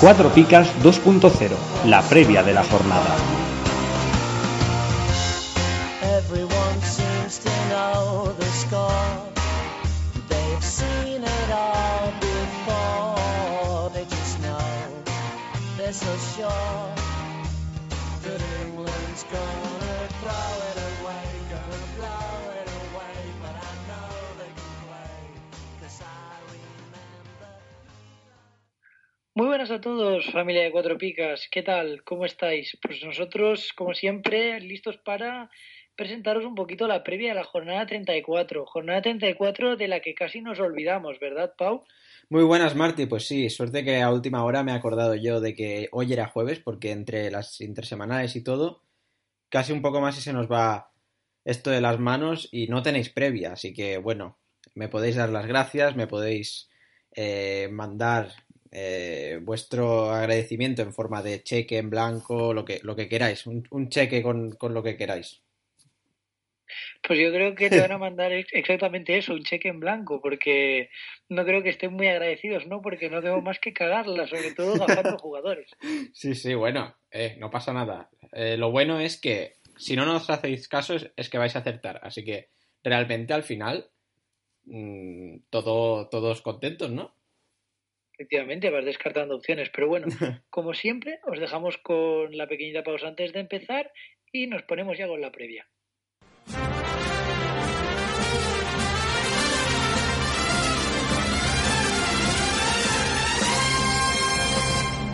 Cuatro Picas 2.0, la previa de la jornada. Muy buenas a todos, familia de Cuatro Picas. ¿Qué tal? ¿Cómo estáis? Pues nosotros, como siempre, listos para presentaros un poquito la previa de la jornada 34. Jornada 34 de la que casi nos olvidamos, ¿verdad, Pau? Muy buenas, Marti. Pues sí, suerte que a última hora me he acordado yo de que hoy era jueves, porque entre las intersemanales y todo, casi un poco más y se nos va esto de las manos y no tenéis previa. Así que, bueno, me podéis dar las gracias, me podéis eh, mandar eh, vuestro agradecimiento en forma de cheque en blanco, lo que, lo que queráis, un, un cheque con, con lo que queráis. Pues yo creo que te van a mandar ex- exactamente eso, un cheque en blanco, porque no creo que estén muy agradecidos, ¿no? Porque no tengo más que cagarla, sobre todo gastando jugadores. Sí, sí, bueno, eh, no pasa nada. Eh, lo bueno es que si no nos hacéis caso es, es que vais a acertar. Así que realmente al final mm, todo, todos contentos, ¿no? Efectivamente, vas descartando opciones, pero bueno, como siempre, os dejamos con la pequeñita pausa antes de empezar y nos ponemos ya con la previa.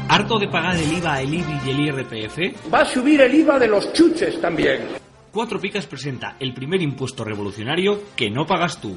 ¿Harto de pagar el IVA, el IBI y el IRPF? Va a subir el IVA de los chuches también. Cuatro Picas presenta el primer impuesto revolucionario que no pagas tú.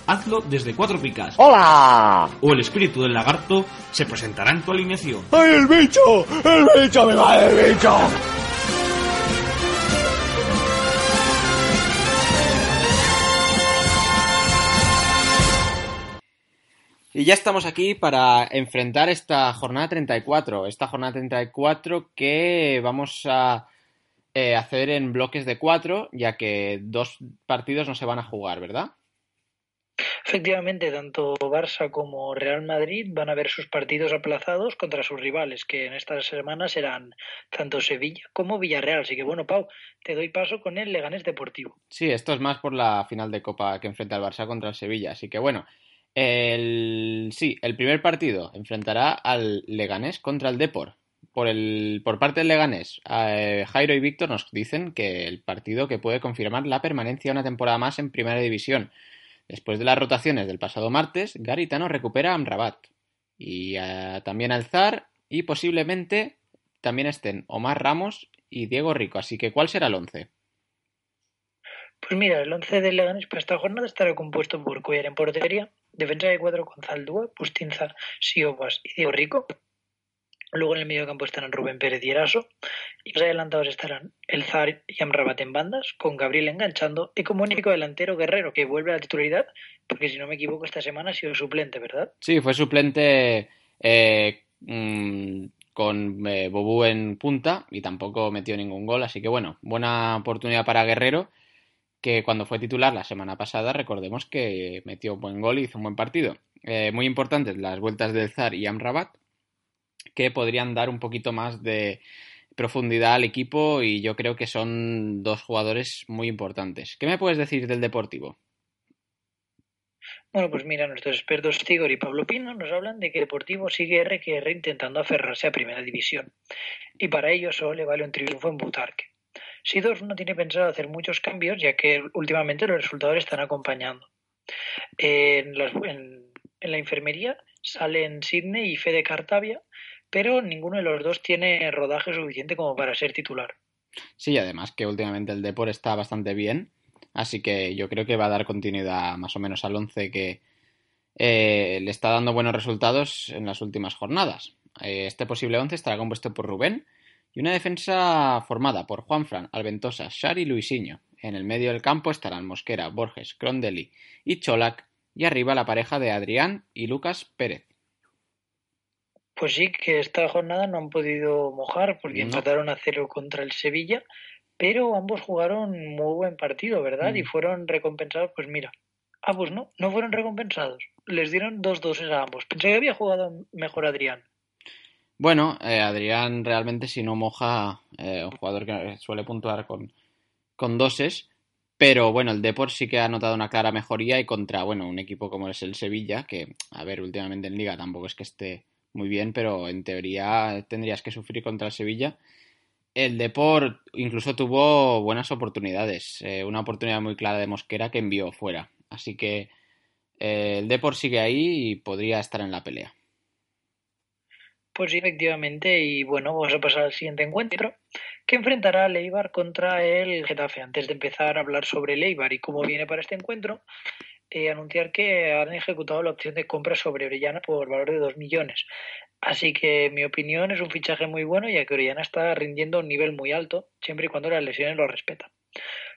hazlo desde Cuatro Picas. ¡Hola! O el espíritu del lagarto se presentará en tu alineación. ¡Ay, el bicho! ¡El bicho! ¡Me va el bicho! Y ya estamos aquí para enfrentar esta jornada 34. Esta jornada 34 que vamos a eh, hacer en bloques de cuatro, ya que dos partidos no se van a jugar, ¿verdad? Efectivamente, tanto Barça como Real Madrid van a ver sus partidos aplazados contra sus rivales, que en estas semanas serán tanto Sevilla como Villarreal. Así que bueno, Pau, te doy paso con el Leganés Deportivo. Sí, esto es más por la final de Copa que enfrenta el Barça contra el Sevilla. Así que bueno, el... sí, el primer partido enfrentará al Leganés contra el Depor. Por, el... por parte del Leganés, eh, Jairo y Víctor nos dicen que el partido que puede confirmar la permanencia una temporada más en Primera División. Después de las rotaciones del pasado martes, Garitano recupera a Amrabat y eh, también al Zar y posiblemente también estén Omar Ramos y Diego Rico. Así que, ¿cuál será el once? Pues mira, el 11 del Leganés para esta jornada estará compuesto por Cuellar en portería, defensa de cuadro con Zaldúa, Bustinza, Siobas y Diego Rico. Luego en el medio campo estarán Rubén Pérez y Eraso. Y los adelantados estarán El Zar y Amrabat en bandas, con Gabriel enganchando. Y como único delantero Guerrero, que vuelve a la titularidad, porque si no me equivoco, esta semana ha sido suplente, ¿verdad? Sí, fue suplente eh, mm, con eh, Bobú en punta y tampoco metió ningún gol. Así que bueno, buena oportunidad para Guerrero, que cuando fue titular la semana pasada, recordemos que metió un buen gol y hizo un buen partido. Eh, muy importantes las vueltas del Zar y Amrabat, que podrían dar un poquito más de profundidad al equipo y yo creo que son dos jugadores muy importantes. ¿Qué me puedes decir del Deportivo? Bueno, pues mira, nuestros expertos Tigor y Pablo Pino nos hablan de que Deportivo sigue R que R intentando aferrarse a Primera División. Y para ello solo le vale un triunfo en Butarque. Sidor no tiene pensado hacer muchos cambios, ya que últimamente los resultados están acompañando. En- en la enfermería salen Sidney y Fede Cartavia, pero ninguno de los dos tiene rodaje suficiente como para ser titular. Sí, además que últimamente el Depor está bastante bien, así que yo creo que va a dar continuidad más o menos al 11 que eh, le está dando buenos resultados en las últimas jornadas. Eh, este posible 11 estará compuesto por Rubén y una defensa formada por Juanfran, Alventosa, Shari y Luisinho. En el medio del campo estarán Mosquera, Borges, Crondelli y Cholac y arriba la pareja de Adrián y Lucas Pérez. Pues sí, que esta jornada no han podido mojar porque No. empataron a cero contra el Sevilla, pero ambos jugaron muy buen partido, ¿verdad? Mm. Y fueron recompensados, pues mira. Ah, pues no, no fueron recompensados. Les dieron dos doses a ambos. Pensé que había jugado mejor Adrián. Bueno, eh, Adrián realmente si no moja, eh, un jugador que suele puntuar con, con doses, pero bueno, el Depor sí que ha notado una clara mejoría y contra, bueno, un equipo como es el Sevilla, que, a ver, últimamente en Liga tampoco es que esté muy bien, pero en teoría tendrías que sufrir contra el Sevilla. El Depor incluso tuvo buenas oportunidades, eh, una oportunidad muy clara de Mosquera que envió fuera, así que eh, el Depor sigue ahí y podría estar en la pelea. Pues sí, efectivamente, y bueno, vamos a pasar al siguiente encuentro, que enfrentará a Leibar contra el Getafe. Antes de empezar a hablar sobre Leibar y cómo viene para este encuentro, eh, anunciar que han ejecutado la opción de compra sobre Orellana por valor de 2 millones. Así que, mi opinión, es un fichaje muy bueno, ya que Orellana está rindiendo a un nivel muy alto, siempre y cuando las lesiones lo respetan.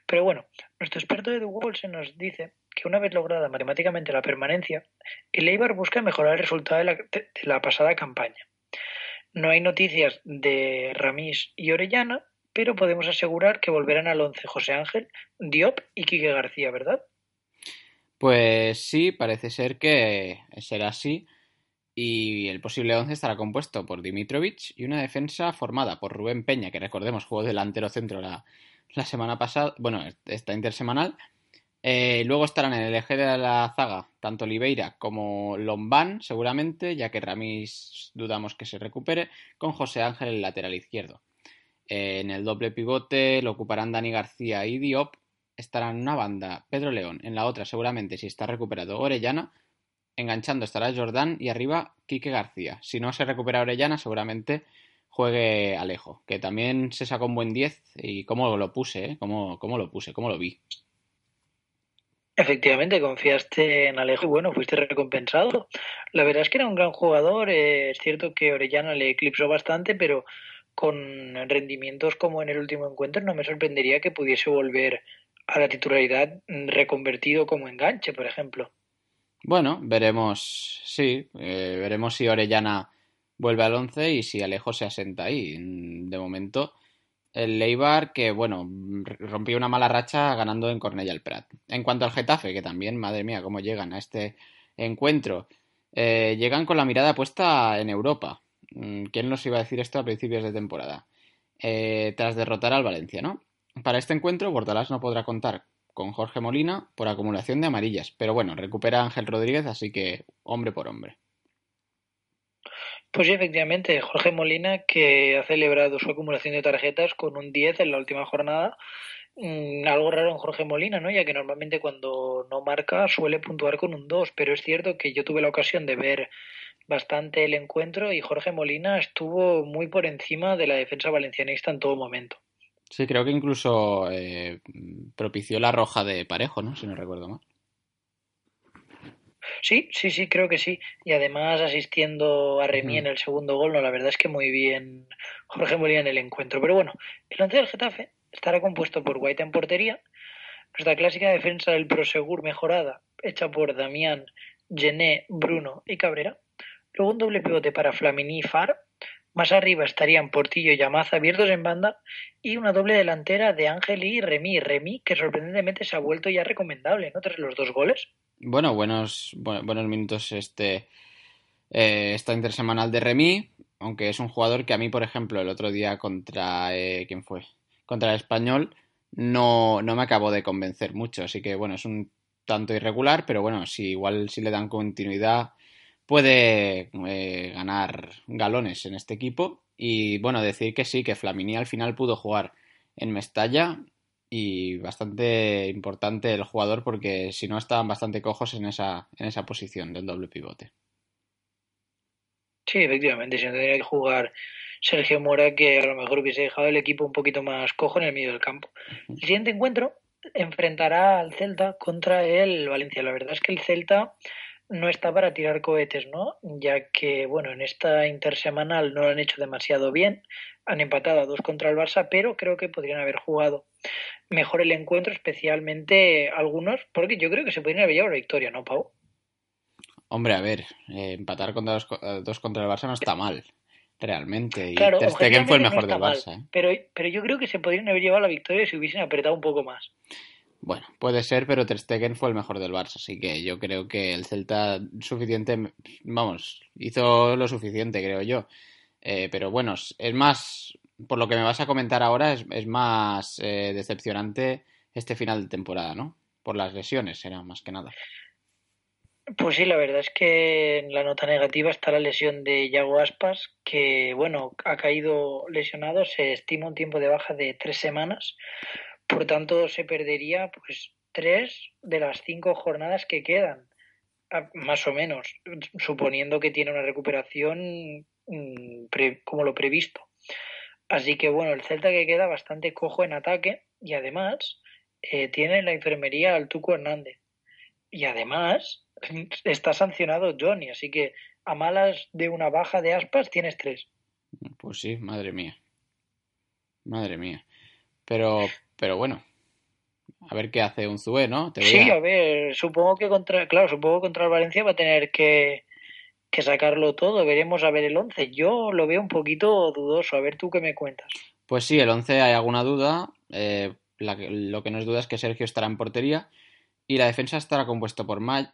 Pero bueno, nuestro experto Edu Wolse nos dice que una vez lograda matemáticamente la permanencia, el Eibar busca mejorar el resultado de la, de la pasada campaña. No hay noticias de Ramis y Orellana, pero podemos asegurar que volverán al 11 José Ángel, Diop y Quique García, ¿verdad? Pues sí, parece ser que será así. Y el posible 11 estará compuesto por Dimitrovic y una defensa formada por Rubén Peña, que recordemos jugó delantero centro la, semana pasada, bueno, esta intersemanal. Eh, luego estarán en el eje de la zaga tanto Oliveira como Lombán, seguramente, ya que Ramis dudamos que se recupere, con José Ángel el lateral izquierdo. Eh, en el doble pivote lo ocuparán Dani García y Diop. Estarán en una banda Pedro León, en la otra seguramente si está recuperado Orellana. Enganchando estará Jordán y arriba Quique García. Si no se recupera Orellana, seguramente juegue Alejo, que también se sacó un buen 10 y cómo lo puse, ¿eh? ¿Cómo, cómo lo puse, cómo lo vi. Efectivamente, confiaste en Alejo y bueno, fuiste recompensado. La verdad es que era un gran jugador. eh, es cierto que Orellana le eclipsó bastante, pero con rendimientos como en el último encuentro no me sorprendería que pudiese volver a la titularidad reconvertido como enganche, por ejemplo. Bueno, veremos, sí, eh, veremos si Orellana vuelve al 11 y si Alejo se asenta ahí. De momento, el Leibar que, bueno, rompió una mala racha ganando en Cornellà el Prat. En cuanto al Getafe, que también, madre mía, cómo llegan a este encuentro. Eh, llegan con la mirada puesta en Europa. Mm, ¿Quién nos iba a decir esto a principios de temporada? Eh, tras derrotar al Valencia, ¿no? Para este encuentro, Bordalás no podrá contar con Jorge Molina por acumulación de amarillas, pero bueno, recupera Ángel Rodríguez, así que hombre por hombre. Pues sí, efectivamente, Jorge Molina, que ha celebrado su acumulación de tarjetas con un 10 en la última jornada. Mm, algo raro en Jorge Molina, ¿no? Ya que normalmente cuando no marca suele puntuar con un 2, pero es cierto que yo tuve la ocasión de ver bastante el encuentro y Jorge Molina estuvo muy por encima de la defensa valencianista en todo momento. Sí, creo que incluso eh, propició la roja de Parejo, ¿no? Si no recuerdo mal. Sí, sí, sí, creo que sí. Y además asistiendo a Remy en el segundo gol, no, la verdad es que muy bien Jorge Molina en el encuentro. Pero bueno, el once del Getafe estará compuesto por White en portería, nuestra clásica defensa del Prosegur mejorada, hecha por Damián, Gené, Bruno y Cabrera. Luego un doble pivote para Flamini y Far. Más arriba estarían Portillo y Yamaza abiertos en banda. Y una doble delantera de Ángel y Remy. Remy, que sorprendentemente se ha vuelto ya recomendable, ¿no? Tras los dos goles. Bueno, buenos, bu- buenos minutos este eh, esta intersemanal de Remy, aunque es un jugador que a mí, por ejemplo, el otro día contra eh, ¿quién fue? Contra el Español no, no me acabó de convencer mucho, así que bueno, es un tanto irregular, pero bueno, si igual si le dan continuidad puede eh, ganar galones en este equipo. Y bueno, decir que sí, que Flamini al final pudo jugar en Mestalla y bastante importante el jugador porque si no estaban bastante cojos en esa, en esa posición del doble pivote. Sí, efectivamente, si no tendría que jugar Sergio Mora, que a lo mejor hubiese dejado el equipo un poquito más cojo en el medio del campo. El siguiente encuentro enfrentará al Celta contra el Valencia. La verdad es que el Celta no está para tirar cohetes, ¿no? Ya que, bueno, en esta intersemanal no lo han hecho demasiado bien, han empatado a dos contra el Barça, pero creo que podrían haber jugado mejor el encuentro, especialmente algunos, porque yo creo que se podrían haber llevado la victoria, ¿no, Pau? Hombre, a ver, eh, empatar contra dos, eh, dos, contra el Barça no está mal, realmente. Y claro, Ter Stegen fue el mejor no del mal, Barça. ¿eh? Pero, pero yo creo que se podrían haber llevado la victoria si hubiesen apretado un poco más. Bueno, puede ser, pero Ter Stegen fue el mejor del Barça, así que yo creo que el Celta suficiente, vamos, hizo lo suficiente, creo yo. Eh, pero bueno, es más, por lo que me vas a comentar ahora, es, es más eh, decepcionante este final de temporada, ¿no? Por las lesiones, era más que nada. Pues sí, la verdad es que en la nota negativa está la lesión de Yago Aspas, que bueno, ha caído lesionado, se estima un tiempo de baja de tres semanas, por tanto se perdería pues tres de las cinco jornadas que quedan, más o menos, suponiendo que tiene una recuperación pre, como lo previsto. Así que bueno, el Celta que queda bastante cojo en ataque y además eh, tiene en la enfermería al Tuco Hernández. Y además está sancionado Johnny, así que a malas de una baja de aspas tienes tres. Pues sí, madre mía. Madre mía. Pero, pero bueno, a ver qué hace un Zue, ¿no? Te sí, a... a... ver, supongo que contra, claro, supongo que contra el Valencia va a tener que, que sacarlo todo. Veremos a ver el 11. Yo lo veo un poquito dudoso. A ver tú qué me cuentas. Pues sí, el 11 hay alguna duda. Eh, la, lo que no es duda es que Sergio estará en portería y la defensa estará compuesto por May,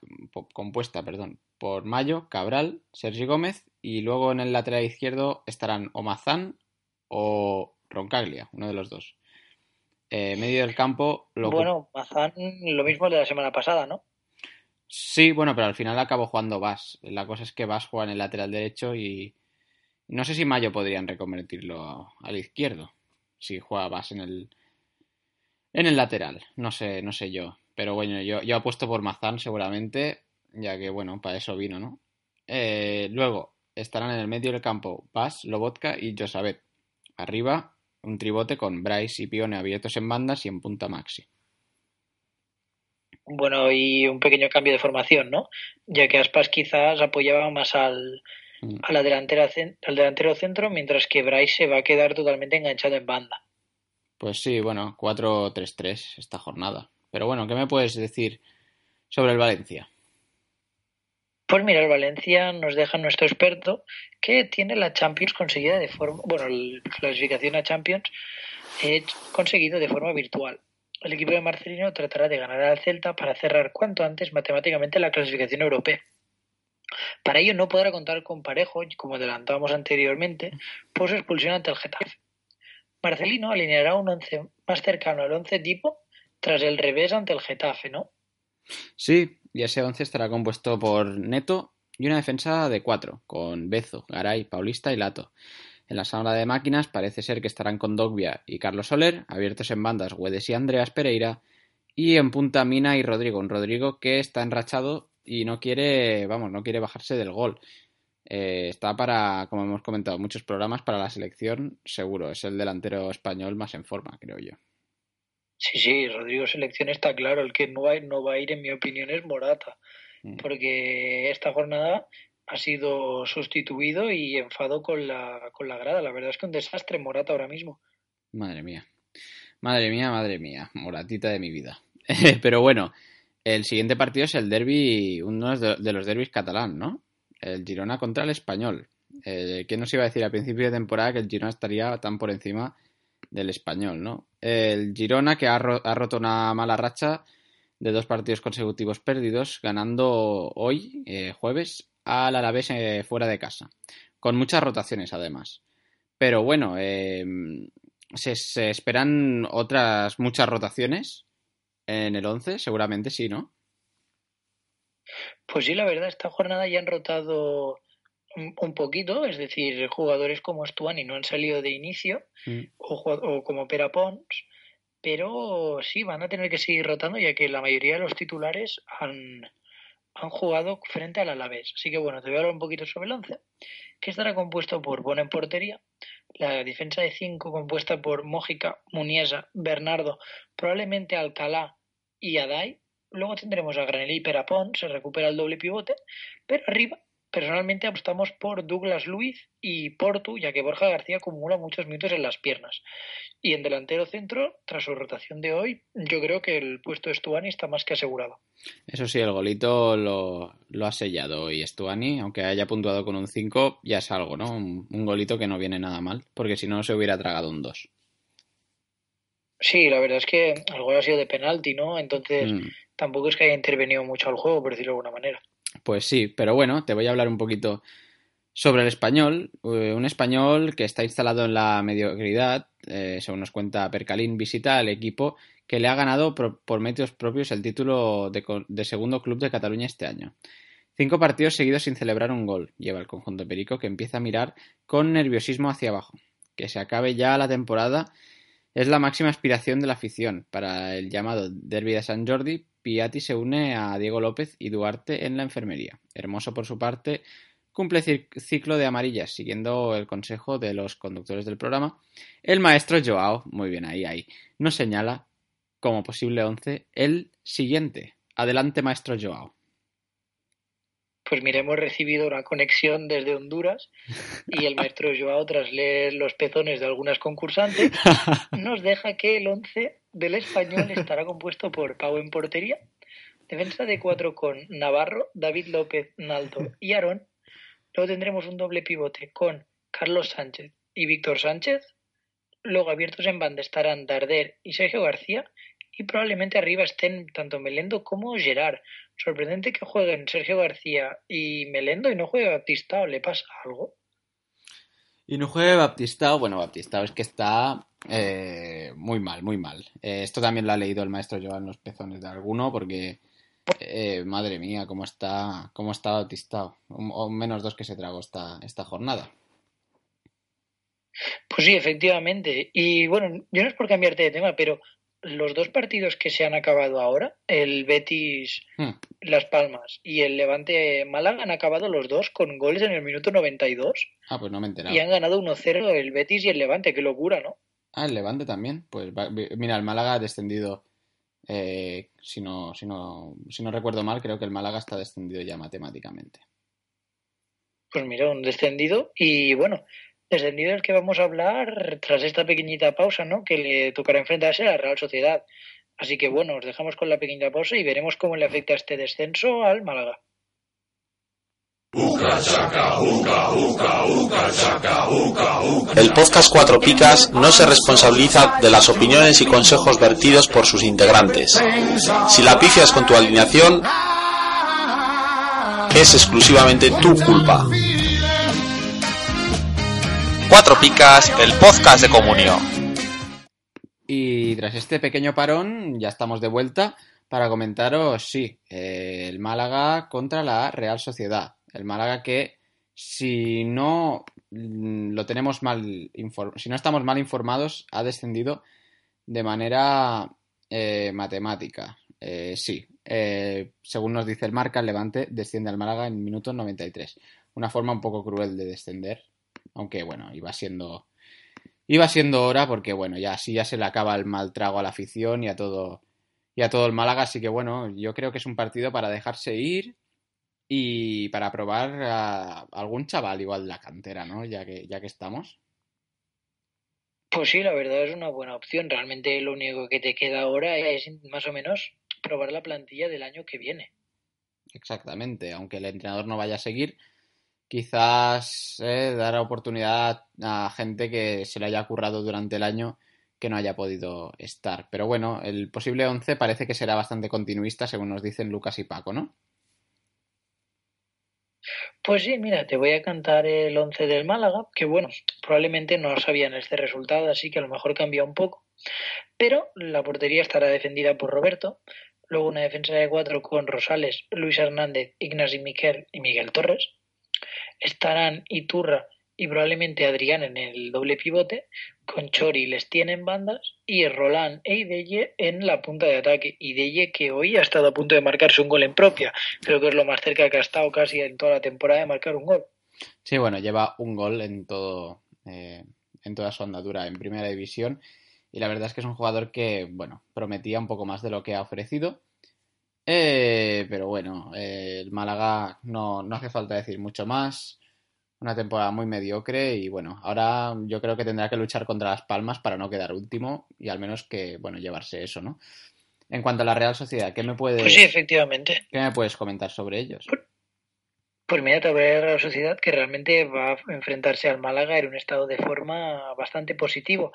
compuesta perdón, por Mayo, Cabral, Sergi Gómez y luego en el lateral izquierdo estarán o Mazán o Roncaglia, uno de los dos. Eh, medio del campo. Lo bueno, Mazán, lo mismo de la semana pasada, ¿no? Sí, bueno, pero al final acabó jugando Vas. La cosa es que Vas juega en el lateral derecho y no sé si Mayo podrían reconvertirlo al izquierdo. Si juega Vas en el en el lateral. No sé, no sé yo. Pero bueno, yo, yo apuesto por Mazán seguramente, ya que bueno, para eso vino, ¿no? Eh, luego estarán en el medio del campo Vas, Lobotka y Josabet. Arriba, un tribote con Bryce y Pione abiertos en bandas y en punta Maxi bueno, y un pequeño cambio de formación, ¿no? Ya que Aspas quizás apoyaba más al, Mm. a la delantera, al delantero centro, mientras que Bryce se va a quedar totalmente enganchado en banda. Pues sí, bueno, 4-3-3 esta jornada. Pero bueno, ¿qué me puedes decir sobre el Valencia? Pues mira, Valencia nos deja nuestro experto que tiene la Champions conseguida de forma, bueno, la clasificación a Champions eh, conseguido de forma virtual. El equipo de Marcelino tratará de ganar al Celta para cerrar cuanto antes matemáticamente la clasificación europea. Para ello no podrá contar con Parejo, como adelantábamos anteriormente, por su expulsión ante el Getafe. Marcelino alineará un once más cercano al once tipo tras el revés ante el Getafe, ¿no? Sí, y ese once estará compuesto por Neto y una defensa de cuatro, con Bezo, Garay, Paulista y Lato. En la sala de máquinas parece ser que estarán con Dogbia y Carlos Soler, abiertos en bandas Guedes y Andreas Pereira, y en punta Mina y Rodrigo, un Rodrigo que está enrachado y no quiere, vamos, no quiere bajarse del gol. Eh, está para, como hemos comentado, muchos programas para la selección, seguro. Es el delantero español más en forma, creo yo. Sí, sí, Rodrigo Selección está claro. El que no va, no va a ir, en mi opinión, es Morata. Mm. Porque esta jornada ha sido sustituido y enfado con la, con la grada. La verdad es que un desastre Morata ahora mismo. Madre mía. Madre mía, madre mía. Moratita de mi vida. Pero bueno, el siguiente partido es el derby, uno de los derbis catalán, ¿no? El Girona contra el Español. Eh, ¿Quién nos iba a decir a principio de temporada que el Girona estaría tan por encima del Español, ¿no? El Girona que ha, ro ha roto una mala racha de dos partidos consecutivos perdidos, ganando hoy, eh, jueves, al Alavés eh, fuera de casa, con muchas rotaciones además. Pero bueno, se, se, esperan otras muchas rotaciones en el 11, seguramente sí, ¿no? Pues sí, la verdad, esta jornada ya han rotado un, poquito, es decir, jugadores como Stuani no han salido de inicio, Mm. o, o como Pera Pons, pero sí, van a tener que seguir rotando ya que la mayoría de los titulares han, han jugado frente al Alavés. Así que bueno, te voy a hablar un poquito sobre el 11, que estará compuesto por Bono en portería, la defensa de 5 compuesta por Mójica, Muniesa, Bernardo, probablemente Alcalá y Adai. Luego tendremos a Granelli y Perapón, se recupera el doble pivote, pero arriba personalmente apostamos por Douglas Luiz y Portu, ya que Borja García acumula muchos minutos en las piernas. Y en delantero centro, tras su rotación de hoy, yo creo que el puesto de Stuani está más que asegurado. Eso sí, el golito lo, lo ha sellado hoy Stuani, aunque haya puntuado con un 5, ya es algo, ¿no? Un, un golito que no viene nada mal, porque si no se hubiera tragado un 2. Sí, la verdad es que el gol ha sido de penalti, ¿no? Entonces Mm. tampoco es que haya intervenido mucho al juego, por decirlo de alguna manera. Pues sí, pero bueno, te voy a hablar un poquito sobre el español. Eh, un español que está instalado en la mediocridad, eh, según nos cuenta Percalín, visita al equipo que le ha ganado pro- por medios propios el título de, de segundo club de Cataluña este año. Cinco partidos seguidos sin celebrar un gol. Lleva el conjunto perico que empieza a mirar con nerviosismo hacia abajo. Que se acabe ya la temporada es la máxima aspiración de la afición. Para el llamado Derby de San Jordi, Piatti se une a Diego López y Duarte en la enfermería. Hermoso, por su parte, cumple ciclo de amarillas, siguiendo el consejo de los conductores del programa. El maestro Joao, muy bien ahí, ahí, nos señala como posible 11 el siguiente. Adelante, maestro Joao. Pues mira, hemos recibido una conexión desde Honduras y el maestro Joao, tras leer los pezones de algunas concursantes, nos deja que el 11 del español estará compuesto por Pau en portería, defensa de cuatro con Navarro, David López, Naldo y Aarón. Luego tendremos un doble pivote con Carlos Sánchez y Víctor Sánchez. Luego abiertos en banda estarán Darder y Sergio García. Y probablemente arriba estén tanto Melendo como Gerard. Sorprendente que jueguen Sergio García y Melendo y no juegue Batistao. ¿Le pasa algo? Y no juegue Baptistao. Bueno, Baptistao es que está eh, muy mal, muy mal. Eh, esto también lo ha leído el maestro Joao en los pezones de alguno, porque eh, madre mía, cómo está, cómo está Baptistao. O menos dos que se tragó esta, esta jornada. Pues sí, efectivamente. Y bueno, yo no es por cambiarte de tema, pero los dos partidos que se han acabado ahora, el Betis Hmm. Las Palmas y el Levante Málaga, han acabado los dos con goles en el minuto 92 Ah, pues no me he enterado. y han ganado 1-0 el Betis y el Levante. Qué locura, ¿no? Ah, el Levante también. Pues va- mira, el Málaga ha descendido. eh, si, no, si, no, si no recuerdo mal, creo que el Málaga está descendido ya matemáticamente. Pues mira, un descendido. Y bueno, descendido el que vamos a hablar tras esta pequeñita pausa, ¿no? Que le tocará enfrentarse a la Real Sociedad. Así que bueno, os dejamos con la pequeña pausa y veremos cómo le afecta este descenso al Málaga. El podcast Cuatro Picas no se responsabiliza de las opiniones y consejos vertidos por sus integrantes. Si la pifias con tu alineación, es exclusivamente tu culpa. Cuatro Picas, el podcast de comunión. Y tras este pequeño parón, ya estamos de vuelta para comentaros, sí, el Málaga contra la Real Sociedad. El Málaga que, si no mm, lo tenemos mal si no estamos mal informados, ha descendido de manera eh, matemática. Eh, sí, eh, según nos dice el marca, el Levante desciende al Málaga en minuto 93. Una forma un poco cruel de descender, aunque bueno, iba siendo Iba siendo hora porque, bueno, ya así ya se le acaba el mal trago a la afición y a todo, y a todo el Málaga. Así que, bueno, yo creo que es un partido para dejarse ir y para probar a algún chaval igual de la cantera, ¿no? Ya que, ya que estamos. Pues sí, la verdad es una buena opción. Realmente lo único que te queda ahora es más o menos probar la plantilla del año que viene. Exactamente, aunque el entrenador no vaya a seguir, quizás eh, dar oportunidad a gente que se le haya currado durante el año que no haya podido estar. Pero bueno, el posible 11 parece que será bastante continuista, según nos dicen Lucas y Paco, ¿no? Pues sí, mira, te voy a cantar el 11 del Málaga, que bueno, probablemente no sabían este resultado, así que a lo mejor cambia un poco. Pero la portería estará defendida por Roberto. luego una defensa de cuatro con Rosales, Luis Hernández, Ignasi Miquel y Miguel Torres. Estarán Iturra y probablemente Adrián en el doble pivote, con Chori les tiene en bandas y Roland e Ideye en la punta de ataque. Ideye que hoy ha estado a punto de marcarse un gol en propia, creo que es lo más cerca que ha estado casi en toda la temporada de marcar un gol. Sí, bueno, lleva un gol en todo eh, en toda su andadura en primera división y la verdad es que es un jugador que, bueno, prometía un poco más de lo que ha ofrecido. Eh, pero bueno, eh, el Málaga no, no hace falta decir mucho más una temporada muy mediocre y bueno, ahora yo creo que tendrá que luchar contra las Palmas para no quedar último y al menos que, bueno, llevarse eso, ¿no? En cuanto a la Real Sociedad, ¿qué me puedes, Pues sí, efectivamente. ¿qué me puedes comentar sobre ellos? Pues mira, te voy a la sociedad que realmente va a enfrentarse al Málaga en un estado de forma bastante positivo.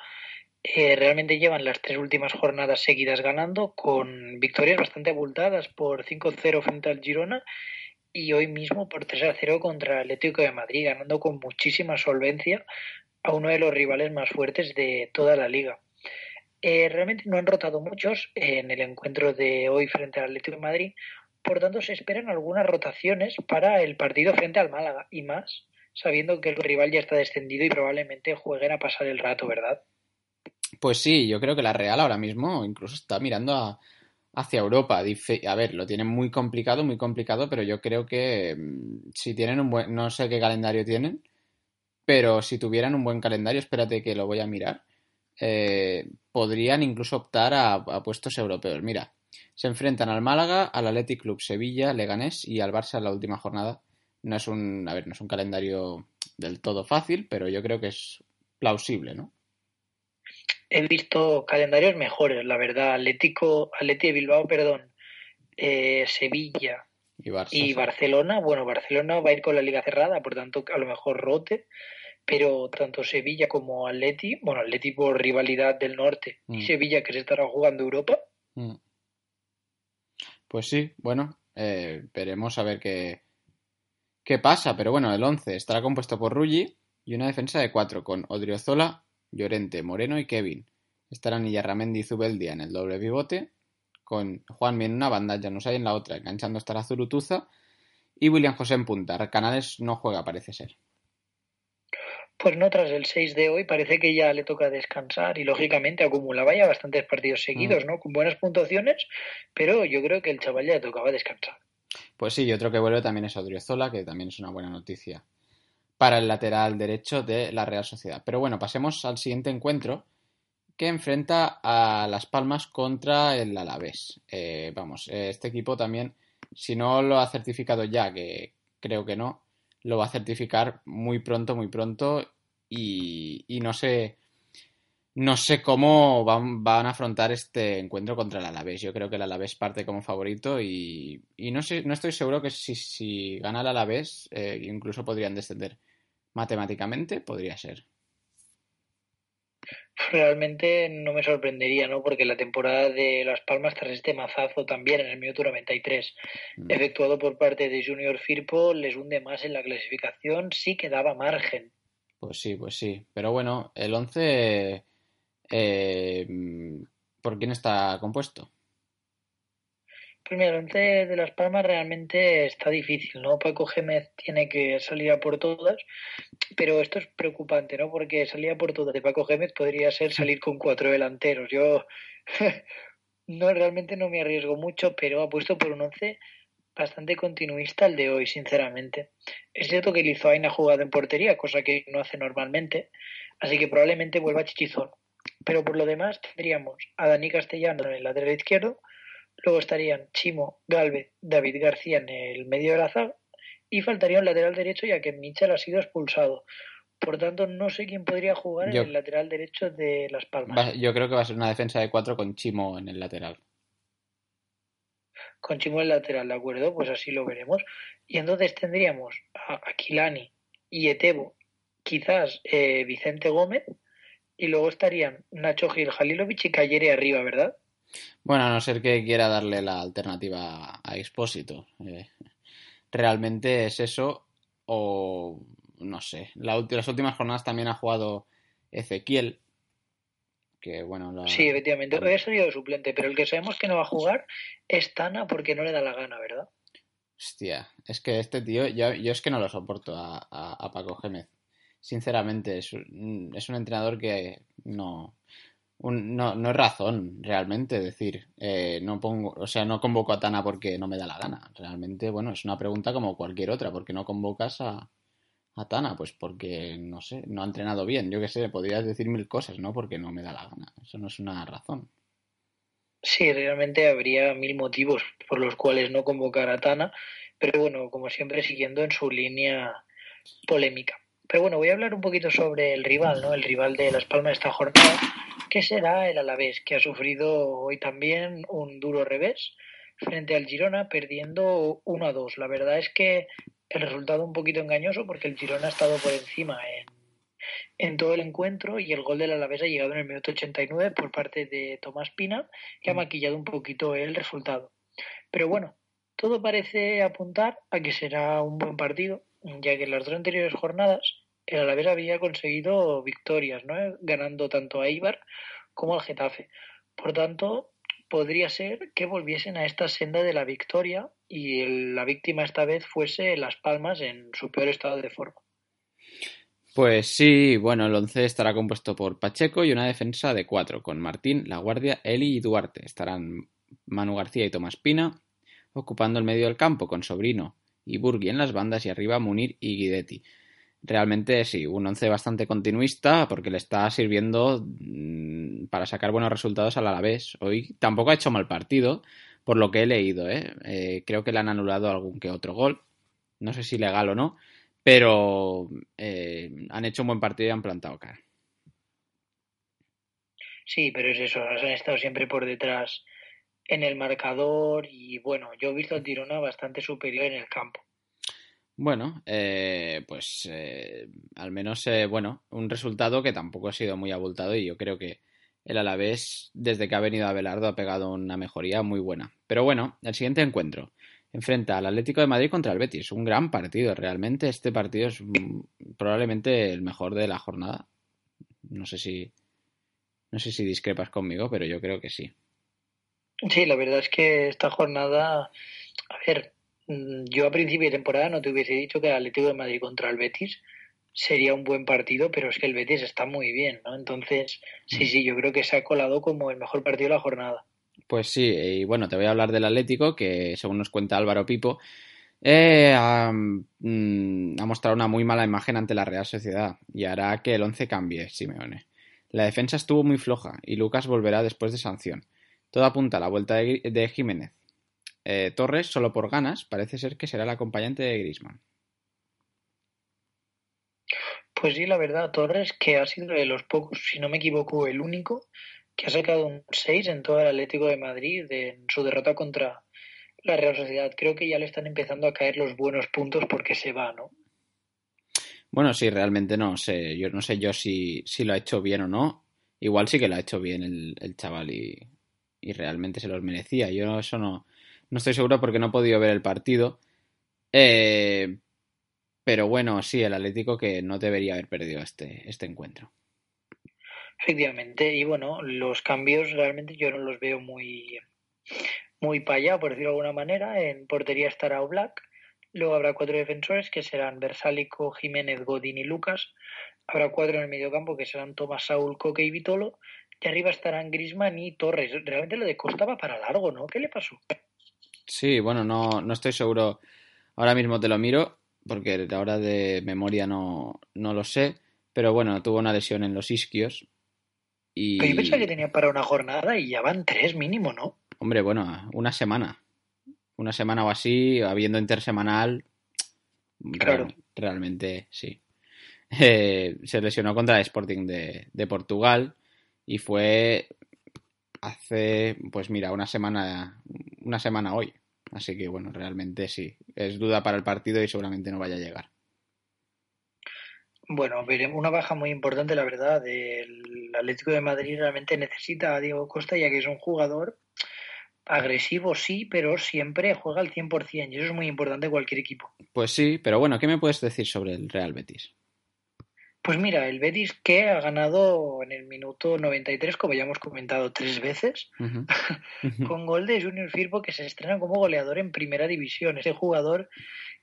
Eh, realmente llevan las tres últimas jornadas seguidas ganando, con victorias bastante abultadas por 5-0 frente al Girona y hoy mismo por 3-0 contra el Atlético de Madrid, ganando con muchísima solvencia a uno de los rivales más fuertes de toda la liga. Eh, realmente no han rotado muchos en el encuentro de hoy frente al Atlético de Madrid, por tanto se esperan algunas rotaciones para el partido frente al Málaga y más sabiendo que el rival ya está descendido y probablemente jueguen a pasar el rato, ¿verdad? Pues sí, yo creo que la Real ahora mismo incluso está mirando a, hacia Europa. A ver, lo tienen muy complicado, muy complicado, pero yo creo que mm, si tienen un buen, no sé qué calendario tienen, pero si tuvieran un buen calendario, espérate que lo voy a mirar, eh, podrían incluso optar a, a, puestos europeos. Mira, se enfrentan al Málaga, al Athletic Club Sevilla, Leganés y al Barça en la última jornada. No es un, a ver, no es un calendario del todo fácil, pero yo creo que es plausible, ¿no? He visto calendarios mejores, la verdad. Atlético, Atleti de Bilbao, perdón, eh, Sevilla y, Barça, y Barcelona. Bueno, Barcelona va a ir con la liga cerrada, por tanto, a lo mejor rote. Pero tanto Sevilla como Atleti, bueno, Atleti por rivalidad del norte mm. y Sevilla que se estará jugando Europa. Mm. Pues sí, bueno, eh, veremos a ver qué, qué pasa. Pero bueno, el 11 estará compuesto por Ruggi y una defensa de 4 con Odriozola, Llorente, Moreno y Kevin. Estarán Iyarramendi y Zubeldia en el doble pivote, con Juanmi en una banda, Janusay en la otra, enganchando hasta la Zurutuza, y William José en punta. Canales no juega, parece ser. Pues no, tras el 6 de hoy parece que ya le toca descansar y lógicamente acumulaba ya bastantes partidos seguidos, mm. ¿no? Con buenas puntuaciones, pero yo creo que el chaval ya le tocaba descansar. Pues sí, y otro que vuelve también es Odriozola, que también es una buena noticia para el lateral derecho de la Real Sociedad. Pero bueno, pasemos al siguiente encuentro que enfrenta a Las Palmas contra el Alavés. Eh, vamos, este equipo también, si no lo ha certificado ya, que creo que no, lo va a certificar muy pronto, muy pronto y, y no sé no sé cómo van, van, a afrontar este encuentro contra el Alavés. Yo creo que el Alavés parte como favorito y, y no sé, no estoy seguro que si, si gana el Alavés eh, incluso podrían descender. Matemáticamente podría ser. Realmente no me sorprendería, ¿no? Porque la temporada de Las Palmas tras este mazazo también en el minuto 93, mm. efectuado por parte de Junior Firpo, les hunde más en la clasificación, sí que daba margen. Pues sí, pues sí. Pero bueno, el 11 eh, ¿Por quién está compuesto? Pues el once de Las Palmas realmente está difícil, ¿no? Paco Gémez tiene que salir a por todas, pero esto es preocupante, ¿no? Porque salir a por todas de Paco Gémez podría ser salir con cuatro delanteros. Yo no realmente no me arriesgo mucho, pero apuesto por un once bastante continuista el de hoy, sinceramente. Es cierto que Lizoain ha jugado en portería, cosa que no hace normalmente, así que probablemente vuelva Chichizón. Pero por lo demás tendríamos a Dani Castellano en el lateral izquierdo, luego estarían Chimo, Galvez, David García en el medio de la zaga y faltaría un lateral derecho ya que Michel ha sido expulsado. Por tanto, no sé quién podría jugar yo, en el lateral derecho de Las Palmas. Va, yo creo que va a ser una defensa de cuatro con Chimo en el lateral. Con Chimo en el lateral, ¿de acuerdo? Pues así lo veremos. Y entonces tendríamos a Aquilani y Etebo, quizás eh, Vicente Gómez, y luego estarían Nacho Gil, Jalilovic y Cayere arriba, ¿verdad? Bueno, a no ser que quiera darle la alternativa a Expósito. Eh, realmente es eso, o no sé. La, las últimas jornadas también ha jugado Ezequiel, que bueno... La... Sí, efectivamente. Hoy ha salido de suplente, pero el que sabemos que no va a jugar es Tana porque no le da la gana, ¿verdad? Hostia, es que este tío, yo, yo es que no lo soporto a, a, a Paco Gémez. Sinceramente, es un, es un entrenador que no, no, no es razón realmente decir, eh, no pongo, o sea, no convoco a Tana porque no me da la gana. Realmente, bueno, es una pregunta como cualquier otra, ¿por qué no convocas a, a Tana? Pues porque, no sé, no ha entrenado bien. Yo qué sé, podrías decir mil cosas, ¿no? Porque no me da la gana. Eso no es una razón. Sí, realmente habría mil motivos por los cuales no convocar a Tana, pero bueno, como siempre, siguiendo en su línea polémica. Pero bueno, voy a hablar un poquito sobre el rival, ¿no? El rival de Las Palmas de esta jornada, que será el Alavés, que ha sufrido hoy también un duro revés frente al Girona, perdiendo 1 a 2. La verdad es que el resultado un poquito engañoso porque el Girona ha estado por encima en, en todo el encuentro y el gol del Alavés ha llegado en el minuto 89 por parte de Tomás Pina, que ha maquillado un poquito el resultado. Pero bueno, todo parece apuntar a que será un buen partido, ya que en las dos anteriores jornadas el Alavés había conseguido victorias, ¿no? ganando tanto a Eibar como al Getafe. Por tanto, podría ser que volviesen a esta senda de la victoria y la víctima esta vez fuese Las Palmas en su peor estado de forma. Pues sí, bueno, el 11 estará compuesto por Pacheco y una defensa de cuatro, con Martín, La Guardia, Eli y Duarte. Estarán Manu García y Tomás Pina, ocupando el medio del campo con Sobrino y Burgui en las bandas y arriba Munir y Guidetti. Realmente sí, un once bastante continuista porque le está sirviendo mmm, para sacar buenos resultados al Alavés. Hoy tampoco ha hecho mal partido, por lo que he leído. ¿eh? Eh, creo que le han anulado algún que otro gol. No sé si legal o no, pero eh, han hecho un buen partido y han plantado cara. Sí, pero es eso, han estado siempre por detrás en el marcador y bueno, yo he visto al Tirona bastante superior en el campo. Bueno, eh, pues eh, al menos, eh, bueno, un resultado que tampoco ha sido muy abultado y yo creo que el Alavés, desde que ha venido a Belardo, ha pegado una mejoría muy buena. Pero bueno, el siguiente encuentro enfrenta al Atlético de Madrid contra el Betis. Un gran partido, realmente. Este partido es probablemente el mejor de la jornada. No sé si, no sé si discrepas conmigo, pero yo creo que sí. Sí, la verdad es que esta jornada, a ver, yo a principio de temporada no te hubiese dicho que el Atlético de Madrid contra el Betis sería un buen partido, pero es que el Betis está muy bien, ¿no? Entonces, sí, sí, yo creo que se ha colado como el mejor partido de la jornada. Pues sí, y bueno, te voy a hablar del Atlético, que según nos cuenta Álvaro Pipo, eh, ha, mm, ha, mostrado una muy mala imagen ante la Real Sociedad y hará que el 11 cambie, Simeone. La defensa estuvo muy floja y Lucas volverá después de sanción. Todo apunta a la vuelta de, de Jiménez. Eh, Torres, solo por ganas, parece ser que será el acompañante de Grisman. Pues sí, la verdad, Torres, que ha sido de los pocos, si no me equivoco, el único que ha sacado un 6 en todo el Atlético de Madrid en su derrota contra la Real Sociedad. Creo que ya le están empezando a caer los buenos puntos porque se va, ¿no? Bueno, sí, realmente no sé. Yo no sé yo si, si lo ha hecho bien o no. Igual sí que lo ha hecho bien el, el chaval y, y, realmente se los merecía. Yo eso no, no estoy seguro porque no he podido ver el partido. Eh, pero bueno, sí, el Atlético que no debería haber perdido este, este encuentro. Efectivamente, y bueno, los cambios realmente yo no los veo muy, muy para allá, por decirlo de alguna manera. En portería estará Oblak, luego habrá cuatro defensores que serán Versálico, Jiménez, Godín y Lucas. Habrá cuatro en el mediocampo que serán Tomás Saúl, Coque y Vitolo. Y arriba estarán Grisman y Torres. Realmente lo de Costa va para largo, ¿no? ¿Qué le pasó? Sí, bueno, no, no estoy seguro. Ahora mismo te lo miro, porque ahora de memoria no, no lo sé. Pero bueno, tuvo una lesión en los isquios. Y... Pero yo pensaba que tenía para una jornada y ya van tres mínimo, ¿no? Hombre, bueno, una semana. Una semana o así, habiendo intersemanal. Claro. Real, realmente, sí. Eh, se lesionó contra el Sporting de, de Portugal y fue hace, pues mira, una semana, una semana hoy. Así que bueno, realmente sí. Es duda para el partido y seguramente no vaya a llegar. Bueno, veremos una baja muy importante, la verdad. El Atlético de Madrid realmente necesita a Diego Costa, ya que es un jugador agresivo, sí, pero siempre juega al 100%, y eso es muy importante en cualquier equipo. Pues sí, pero bueno, ¿qué me puedes decir sobre el Real Betis? Pues mira, el Betis que ha ganado en el minuto 93, como ya hemos comentado tres veces, con gol de Junior Firpo que se estrena como goleador en primera división. Ese jugador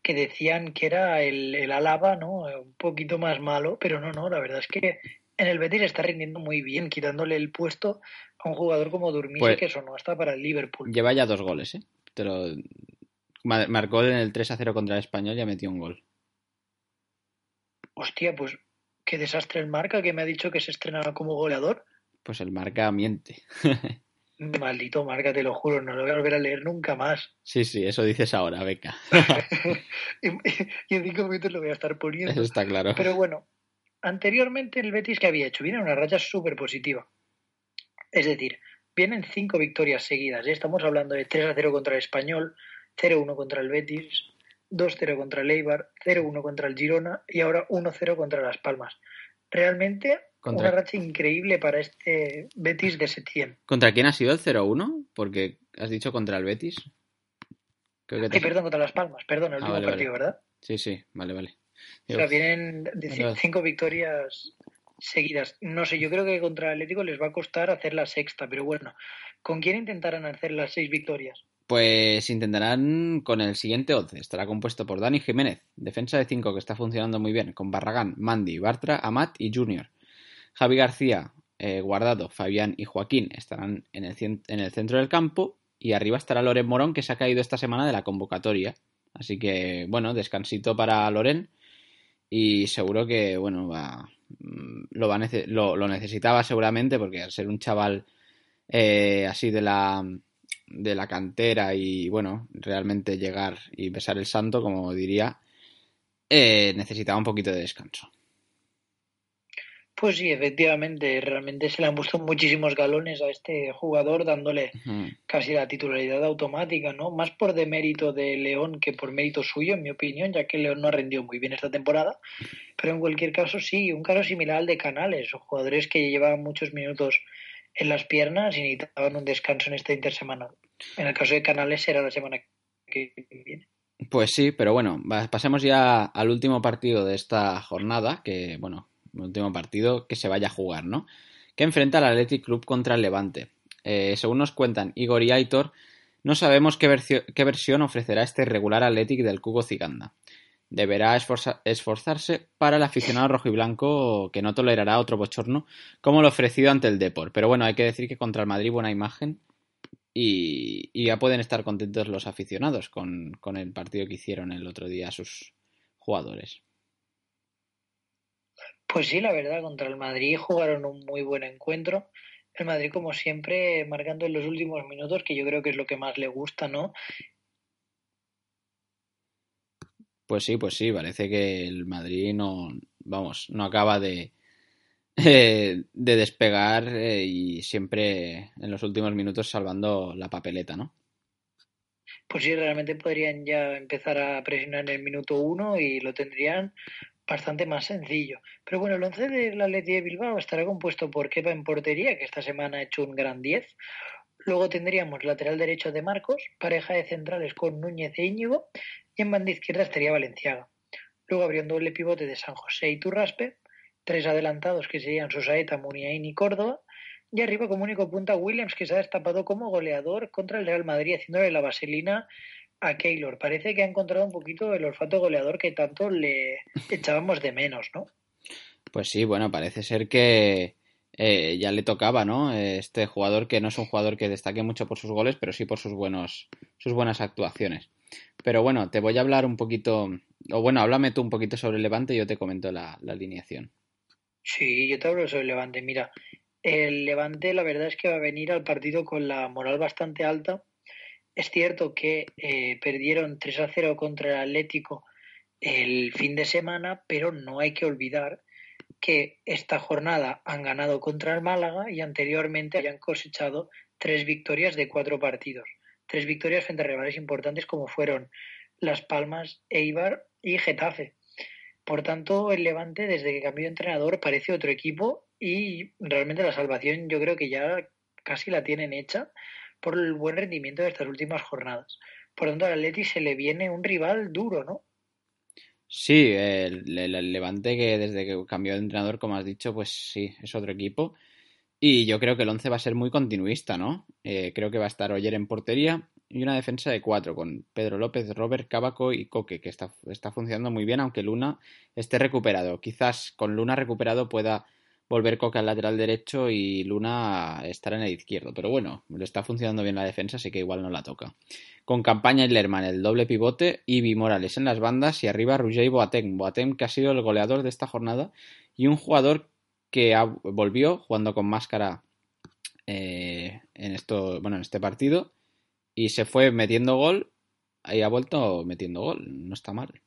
que decían que era el, el Álava, ¿no? Un poquito más malo, pero no, no, la verdad es que en el Betis está rindiendo muy bien, quitándole el puesto a un jugador como Durmise, Pues- que eso no está para el Liverpool. Lleva ya dos goles, ¿eh? Ma- Marcó en el 3 a 0 contra el Español y ha metido un gol. Hostia, pues qué desastre el marca que me ha dicho que se estrenaba como goleador. Pues el marca miente. Maldito marca, te lo juro, no lo voy a volver a leer nunca más. Sí, sí, eso dices ahora, beca. y, y en cinco minutos lo voy a estar poniendo. Eso está claro. Pero bueno, anteriormente el Betis que había hecho viene en una racha súper positiva. Es decir, vienen cinco victorias seguidas. ¿eh? Estamos hablando de 3 a 0 contra el Español, 0-1 contra el Betis, 2-0 contra el Eibar, 0-1 contra el Girona y ahora 1-0 contra Las Palmas. Realmente Contra- una racha increíble para este Betis de Setién. ¿Contra quién ha sido el 0-1? Porque has dicho contra el Betis. Creo que te- Ay, perdón, contra Las Palmas, perdón, el Ah, último vale, partido, vale. ¿verdad? Sí, sí, vale, vale. O sea, vienen de cinco victorias seguidas. No sé, yo creo que contra el Atlético les va a costar hacer la sexta, pero bueno, ¿con quién intentarán hacer las seis victorias? Pues intentarán con el siguiente 11. Estará compuesto por Dani Jiménez, defensa de 5 que está funcionando muy bien, con Barragán, Mandy, Bartra, Amat y Junior. Javi García, eh, Guardado, Fabián y Joaquín estarán en el, en el centro del campo y arriba estará Loren Morón que se ha caído esta semana de la convocatoria. Así que, bueno, descansito para Loren y seguro que, bueno, va, mm, lo, va lo, lo necesitaba seguramente porque al ser un chaval eh, así de la, de la cantera y, bueno, realmente llegar y besar el santo, como diría, eh, necesitaba un poquito de descanso. Pues sí, efectivamente, realmente se le han puesto muchísimos galones a este jugador, dándole casi la titularidad automática, ¿no? Más por demérito de León que por mérito suyo, en mi opinión, ya que León no ha rendido muy bien esta temporada. Pero en cualquier caso, sí, un caso similar al de Canales, jugadores que llevaban muchos minutos en las piernas y necesitaban un descanso en esta intersemana. En el caso de Canales será la semana que viene. Pues sí, pero bueno, pasemos ya al último partido de esta jornada, que bueno, el último partido que se vaya a jugar, ¿no? Que enfrenta al Athletic Club contra el Levante. Eh, según nos cuentan Igor y Aitor, no sabemos qué, qué versión ofrecerá este regular Athletic del Cubo Ciganda. Deberá esforza- esforzarse para el aficionado rojiblanco que no tolerará otro bochorno como lo ofrecido ante el Depor. Pero bueno, hay que decir que contra el Madrid buena imagen y, ya pueden estar contentos los aficionados con, con el partido que hicieron el otro día sus jugadores. Pues sí, la verdad, contra el Madrid jugaron un muy buen encuentro. El Madrid, como siempre, marcando en los últimos minutos, que yo creo que es lo que más le gusta, ¿no? Pues sí, pues sí, parece que el Madrid no, vamos, no acaba de, eh, de despegar eh, y siempre en los últimos minutos salvando la papeleta, ¿no? Pues sí, realmente podrían ya empezar a presionar en el minuto uno y lo tendrían bastante más sencillo. Pero bueno, el 11 del Atleti de Bilbao estará compuesto por Kepa en portería, que esta semana ha hecho un gran 10. Luego tendríamos lateral derecho de Marcos, pareja de centrales con Núñez e Íñigo, y en banda izquierda estaría Valenciaga. Luego habría un doble pivote de San José y Turraspe, tres adelantados que serían Susaeta, Muniain y Córdoba, y arriba como único punta Williams, que se ha destapado como goleador contra el Real Madrid, haciéndole la vaselina a Keylor. Parece que ha encontrado un poquito el olfato goleador que tanto le echábamos de menos, ¿no? Pues sí, bueno, parece ser que eh, ya le tocaba, ¿no? Este jugador que no es un jugador que destaque mucho por sus goles, pero sí por sus buenos, sus buenas actuaciones. Pero bueno, te voy a hablar un poquito, o bueno, háblame tú un poquito sobre el Levante y yo te comento la, la alineación. Sí, yo te hablo sobre el Levante. Mira, el Levante la verdad es que va a venir al partido con la moral bastante alta. Es cierto que eh, perdieron 3 a 0 contra el Atlético el fin de semana, pero no hay que olvidar que esta jornada han ganado contra el Málaga y anteriormente hayan cosechado tres victorias de cuatro partidos. Tres victorias frente a rivales importantes como fueron Las Palmas, Eibar y Getafe. Por tanto, el Levante, desde que cambió de entrenador, parece otro equipo y realmente la salvación yo creo que ya casi la tienen hecha por el buen rendimiento de estas últimas jornadas. Por tanto, al Atleti se le viene un rival duro, ¿no? Sí, el, Levante que desde que cambió de entrenador, como has dicho, pues sí, es otro equipo. Y yo creo que el 11 va a ser muy continuista, ¿no? Eh, creo que va a estar Oyer en portería y una defensa de cuatro con Pedro López, Robert, Cábaco y Coque, que está, está funcionando muy bien, aunque Luna esté recuperado. Quizás con Luna recuperado pueda volver Coque al lateral derecho y Luna estar en el izquierdo. Pero bueno, le está funcionando bien la defensa, así que igual no la toca. Con Campaña y Lerman el doble pivote, Ibi Morales en las bandas y arriba Roger y Boateng. Boateng que ha sido el goleador de esta jornada y un jugador que volvió jugando con máscara eh, en esto, bueno, en este partido y se fue metiendo gol y ha vuelto metiendo gol. No está mal.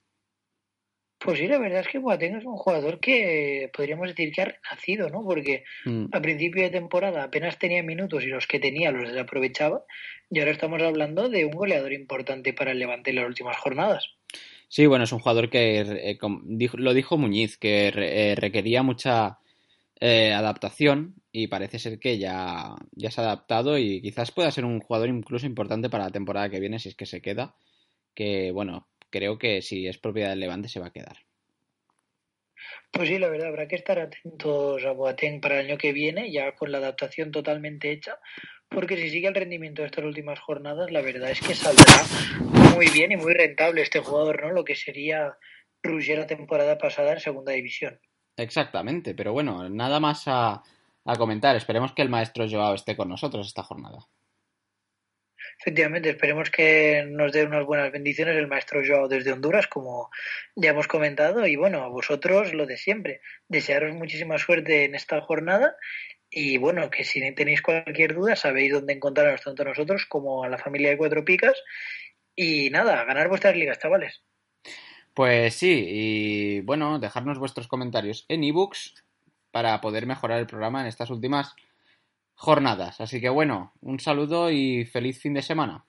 Pues sí, la verdad es que Boateng es un jugador que podríamos decir que ha renacido, ¿no? Porque Mm. a principio de temporada apenas tenía minutos y los que tenía los desaprovechaba. Y ahora estamos hablando de un goleador importante para el Levante en las últimas jornadas. Sí, bueno, es un jugador que eh, lo dijo Muñiz, que eh, requería mucha eh, adaptación y parece ser que ya, ya se ha adaptado y quizás pueda ser un jugador incluso importante para la temporada que viene si es que se queda, que bueno, creo que si es propiedad del Levante se va a quedar. Pues sí, la verdad, habrá que estar atentos a Boateng para el año que viene, ya con la adaptación totalmente hecha, porque si sigue el rendimiento de estas últimas jornadas, la verdad es que saldrá muy bien y muy rentable este jugador, ¿no? Lo que sería Rugger la temporada pasada en segunda división. Exactamente, pero bueno, nada más a, a comentar. Esperemos que el maestro Joao esté con nosotros esta jornada. Efectivamente, esperemos que nos dé unas buenas bendiciones el maestro Joao desde Honduras, como ya hemos comentado, y bueno, a vosotros lo de siempre. Desearos muchísima suerte en esta jornada y bueno, que si tenéis cualquier duda sabéis dónde encontrarnos tanto a nosotros como a la familia de Cuatro Picas y nada, ganar vuestras ligas, chavales. Pues sí, y bueno, dejarnos vuestros comentarios en ebooks para poder mejorar el programa en estas últimas jornadas. Así que bueno, un saludo y feliz fin de semana.